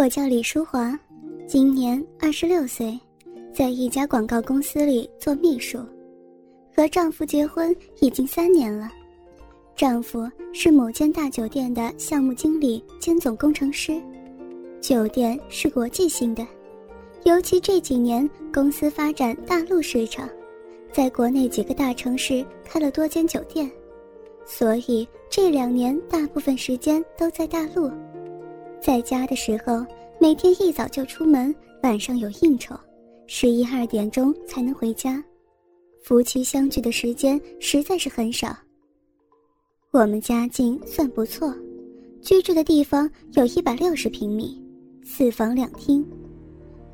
我叫李淑华，今年二十六岁，在一家广告公司里做秘书，和丈夫结婚已经三年了。丈夫是某间大酒店的项目经理兼总工程师，酒店是国际性的，尤其这几年公司发展大陆市场，在国内几个大城市开了多间酒店，所以这两年大部分时间都在大陆。在家的时候，每天一早就出门，晚上有应酬，十一二点钟才能回家，夫妻相聚的时间实在是很少。我们家境算不错，居住的地方有一百六十平米，四房两厅。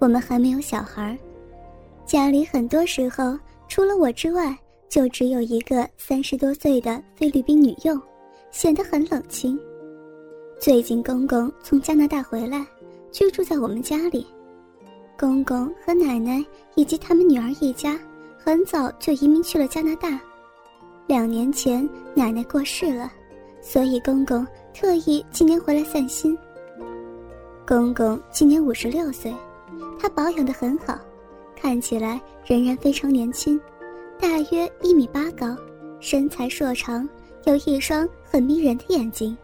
我们还没有小孩，家里很多时候除了我之外，就只有一个三十多岁的菲律宾女佣，显得很冷清。最近公公从加拿大回来，居住在我们家里。公公和奶奶以及他们女儿一家，很早就移民去了加拿大。两年前奶奶过世了，所以公公特意今年回来散心。公公今年五十六岁，他保养得很好，看起来仍然非常年轻，大约一米八高，身材硕长，有一双很迷人的眼睛。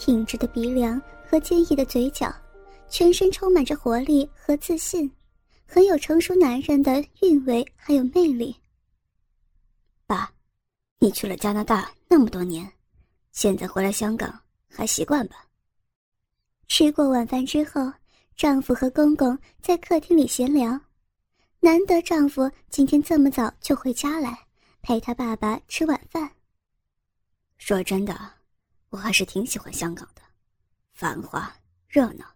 挺直的鼻梁和坚毅的嘴角，全身充满着活力和自信，很有成熟男人的韵味还有魅力。爸，你去了加拿大那么多年，现在回来香港还习惯吧？吃过晚饭之后，丈夫和公公在客厅里闲聊，难得丈夫今天这么早就回家来陪他爸爸吃晚饭。说真的。我还是挺喜欢香港的，繁华热闹，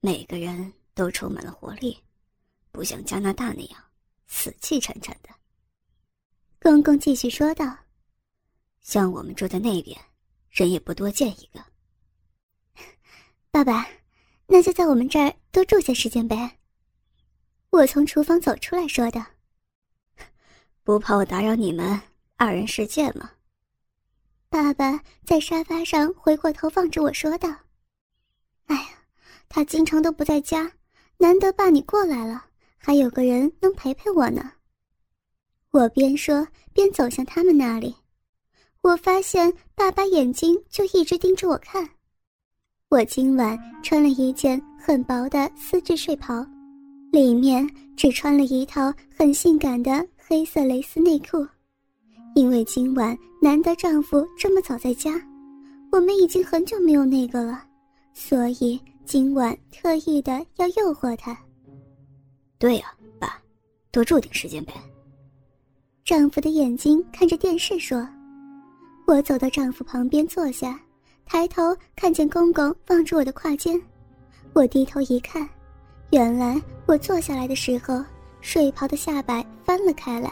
每个人都充满了活力，不像加拿大那样死气沉沉的。公公继续说道：“像我们住在那边，人也不多见一个。爸爸，那就在我们这儿多住些时间呗。”我从厨房走出来说的：“ 不怕我打扰你们二人世界吗？”爸爸在沙发上回过头望着我说道：“哎呀，他经常都不在家，难得爸你过来了，还有个人能陪陪我呢。”我边说边走向他们那里，我发现爸爸眼睛就一直盯着我看。我今晚穿了一件很薄的丝质睡袍，里面只穿了一套很性感的黑色蕾丝内裤。因为今晚难得丈夫这么早在家，我们已经很久没有那个了，所以今晚特意的要诱惑他。对呀，爸，多住点时间呗。丈夫的眼睛看着电视说：“我走到丈夫旁边坐下，抬头看见公公望着我的胯间，我低头一看，原来我坐下来的时候，睡袍的下摆翻了开来。”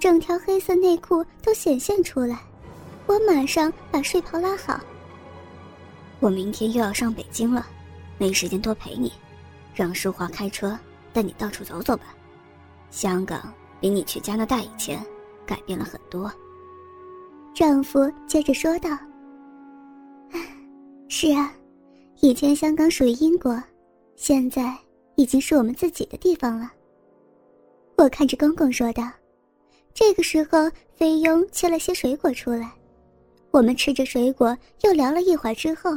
整条黑色内裤都显现出来，我马上把睡袍拉好。我明天又要上北京了，没时间多陪你，让淑华开车带你到处走走吧。香港比你去加拿大以前改变了很多。丈夫接着说道：“是啊，以前香港属于英国，现在已经是我们自己的地方了。”我看着公公说道。这个时候，菲佣切了些水果出来，我们吃着水果，又聊了一会儿之后，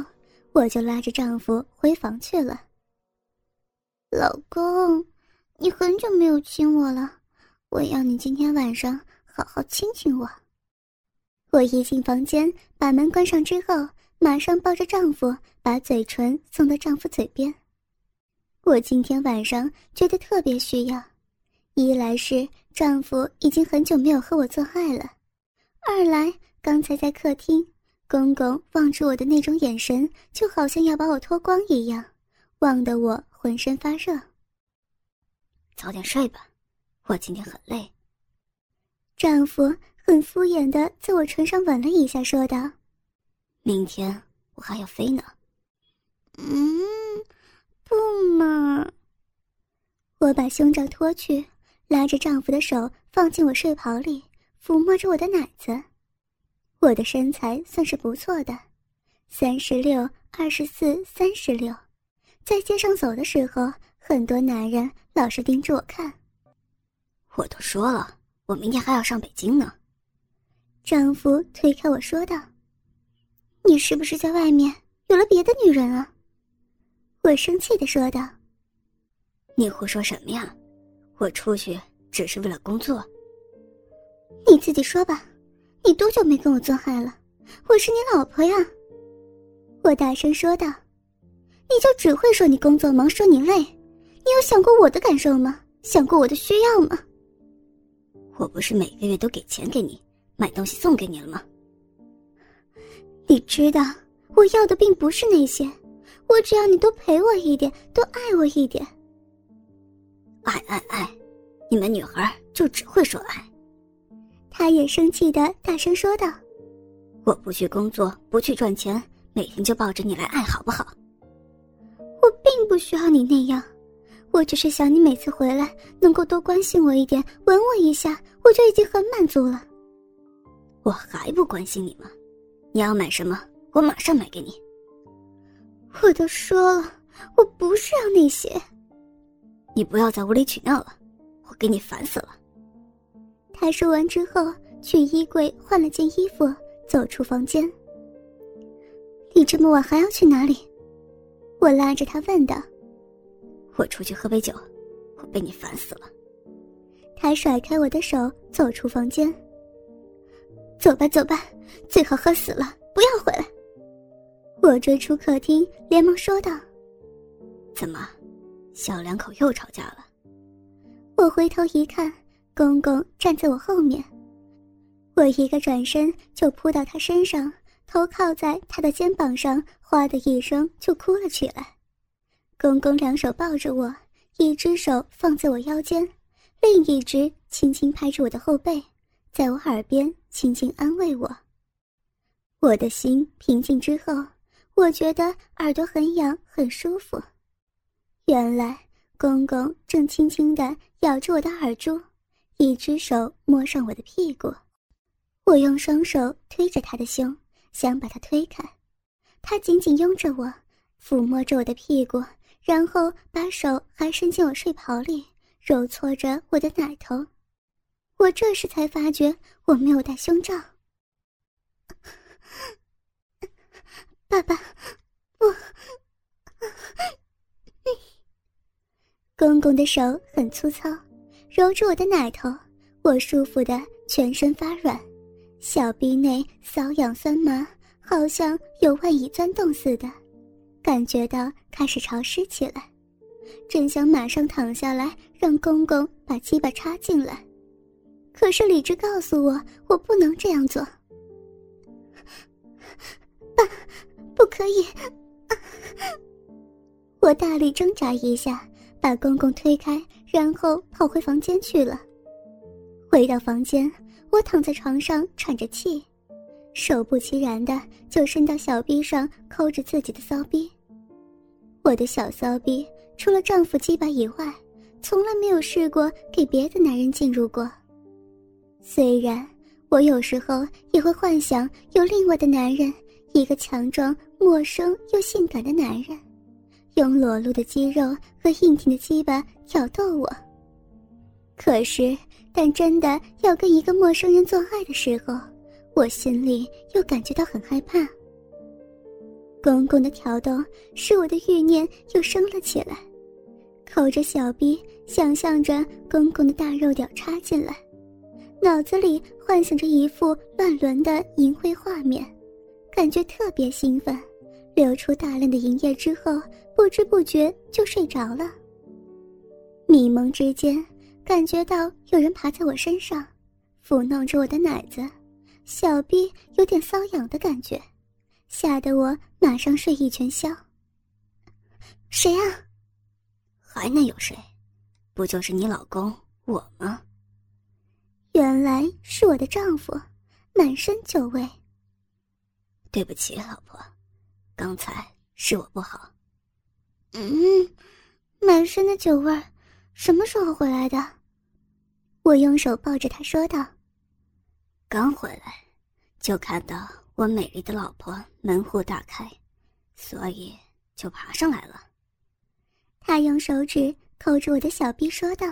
我就拉着丈夫回房去了。老公，你很久没有亲我了，我要你今天晚上好好亲亲我。我一进房间，把门关上之后，马上抱着丈夫，把嘴唇送到丈夫嘴边。我今天晚上觉得特别需要。一来是丈夫已经很久没有和我做爱了，二来刚才在客厅，公公望着我的那种眼神，就好像要把我脱光一样，望得我浑身发热。早点睡吧，我今天很累。丈夫很敷衍的在我唇上吻了一下，说道：“明天我还要飞呢。”嗯，不嘛。我把胸罩脱去。拉着丈夫的手放进我睡袍里，抚摸着我的奶子。我的身材算是不错的，三十六、二十四、三十六，在街上走的时候，很多男人老是盯着我看。我都说了，我明天还要上北京呢。丈夫推开我说道：“你是不是在外面有了别的女人啊？”我生气的说道：“你胡说什么呀？我出去只是为了工作。你自己说吧，你多久没跟我做爱了？我是你老婆呀！”我大声说道：“你就只会说你工作忙，说你累，你有想过我的感受吗？想过我的需要吗？”我不是每个月都给钱给你买东西送给你了吗？你知道我要的并不是那些，我只要你多陪我一点，多爱我一点。爱爱爱，你们女孩就只会说爱。他也生气的大声说道：“我不去工作，不去赚钱，每天就抱着你来爱，好不好？”我并不需要你那样。我只是想你每次回来能够多关心我一点，吻我一下，我就已经很满足了。我还不关心你吗？你要买什么，我马上买给你。我都说了，我不是要那些。你不要再无理取闹了，我给你烦死了。他说完之后，去衣柜换了件衣服，走出房间。你这么晚还要去哪里？我拉着他问道。我出去喝杯酒，我被你烦死了。他甩开我的手，走出房间。走吧，走吧，最好喝死了，不要回来。我追出客厅，连忙说道：“怎么，小两口又吵架了？”我回头一看，公公站在我后面。我一个转身就扑到他身上，头靠在他的肩膀上，哗的一声就哭了起来。公公两手抱着我，一只手放在我腰间，另一只轻轻拍着我的后背，在我耳边轻轻安慰我。我的心平静之后，我觉得耳朵很痒，很舒服。原来公公正轻轻地咬着我的耳珠，一只手摸上我的屁股。我用双手推着他的胸，想把他推开，他紧紧拥着我，抚摸着我的屁股。然后把手还伸进我睡袍里，揉搓着我的奶头。我这时才发觉我没有戴胸罩。爸爸，我……公公的手很粗糙，揉着我的奶头，我舒服的全身发软，小臂内瘙痒酸麻，好像有万蚁钻洞似的。感觉到开始潮湿起来，正想马上躺下来让公公把鸡巴插进来，可是理智告诉我，我不能这样做。爸，不可以！我大力挣扎一下，把公公推开，然后跑回房间去了。回到房间，我躺在床上喘着气，手不其然的就伸到小臂上抠着自己的骚逼。我的小骚逼，除了丈夫鸡巴以外，从来没有试过给别的男人进入过。虽然我有时候也会幻想有另外的男人，一个强壮、陌生又性感的男人，用裸露的肌肉和硬挺的鸡巴挑逗我。可是，但真的要跟一个陌生人做爱的时候，我心里又感觉到很害怕。公公的挑逗使我的欲念又升了起来，抠着小臂，想象着公公的大肉屌插进来，脑子里幻想着一副乱伦的淫秽画面，感觉特别兴奋，流出大量的淫液之后，不知不觉就睡着了。迷蒙之间，感觉到有人爬在我身上，抚弄着我的奶子，小臂有点瘙痒的感觉。吓得我马上睡意全消。谁啊？还能有谁？不就是你老公我吗？原来是我的丈夫，满身酒味。对不起，老婆，刚才是我不好。嗯，满身的酒味儿，什么时候回来的？我用手抱着他说道：“刚回来，就看到。”我美丽的老婆门户大开，所以就爬上来了。他用手指扣着我的小臂，说道：“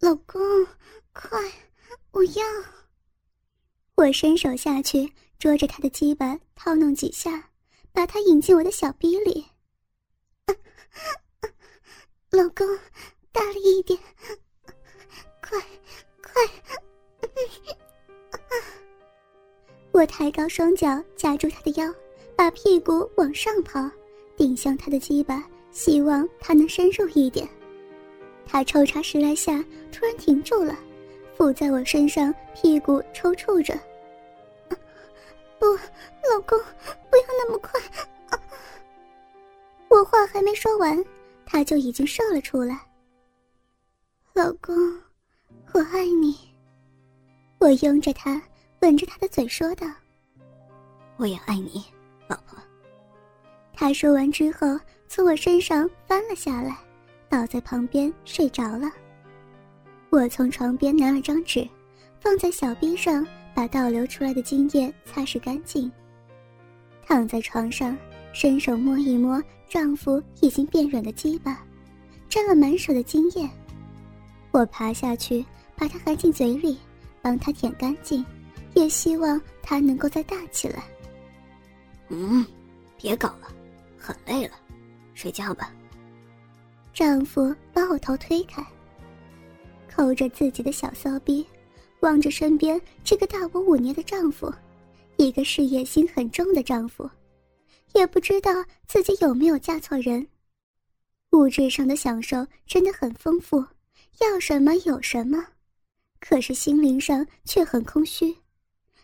老公，快，我要。”我伸手下去捉着他的鸡巴，套弄几下，把他引进我的小逼里。老公，大力一点，快，快！我抬高双脚夹住他的腰，把屁股往上抛，顶向他的鸡巴，希望他能深入一点。他抽插十来下，突然停住了，伏在我身上，屁股抽搐着。不，老公，不要那么快！我话还没说完，他就已经射了出来。老公，我爱你。我拥着他，吻着他的嘴，说道：“我也爱你，老婆。”他说完之后，从我身上翻了下来，倒在旁边睡着了。我从床边拿了张纸，放在小臂上。把倒流出来的精液擦拭干净。躺在床上，伸手摸一摸丈夫已经变软的鸡巴，沾了满手的精液。我爬下去，把它含进嘴里，帮他舔干净，也希望他能够再大起来。嗯，别搞了，很累了，睡觉吧。丈夫把我头推开，扣着自己的小骚逼。望着身边这个大我五年的丈夫，一个事业心很重的丈夫，也不知道自己有没有嫁错人。物质上的享受真的很丰富，要什么有什么，可是心灵上却很空虚。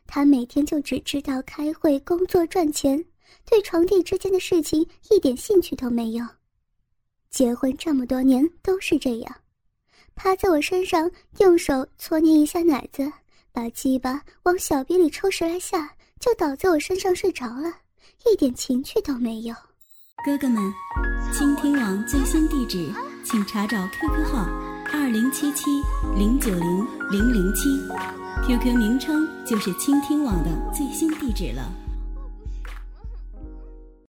他每天就只知道开会、工作、赚钱，对床地之间的事情一点兴趣都没有。结婚这么多年都是这样。趴在我身上，用手搓捏一下奶子，把鸡巴往小臂里抽十来下，就倒在我身上睡着了，一点情趣都没有。哥哥们，倾听网最新地址，请查找 QQ 号二零七七零九零零零七，QQ 名称就是倾听网的最新地址了。